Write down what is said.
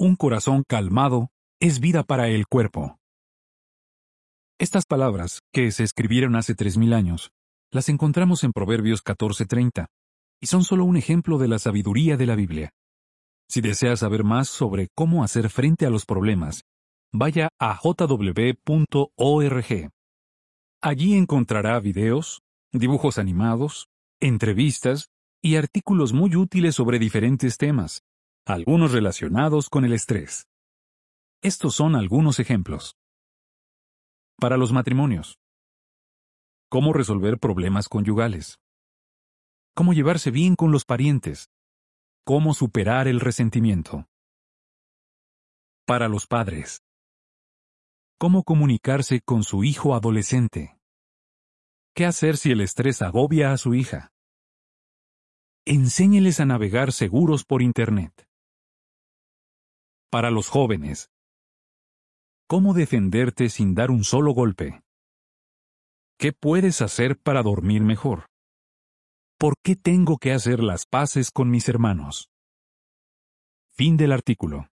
un corazón calmado es vida para el cuerpo. Estas palabras, que se escribieron hace tres mil años, las encontramos en Proverbios 14:30, y son solo un ejemplo de la sabiduría de la Biblia. Si desea saber más sobre cómo hacer frente a los problemas, vaya a jw.org. Allí encontrará videos, dibujos animados, entrevistas y artículos muy útiles sobre diferentes temas, algunos relacionados con el estrés. Estos son algunos ejemplos. Para los matrimonios. Cómo resolver problemas conyugales. Cómo llevarse bien con los parientes. Cómo superar el resentimiento. Para los padres. Cómo comunicarse con su hijo adolescente. ¿Qué hacer si el estrés agobia a su hija? Enséñeles a navegar seguros por Internet. Para los jóvenes. ¿Cómo defenderte sin dar un solo golpe? ¿Qué puedes hacer para dormir mejor? ¿Por qué tengo que hacer las paces con mis hermanos? Fin del artículo.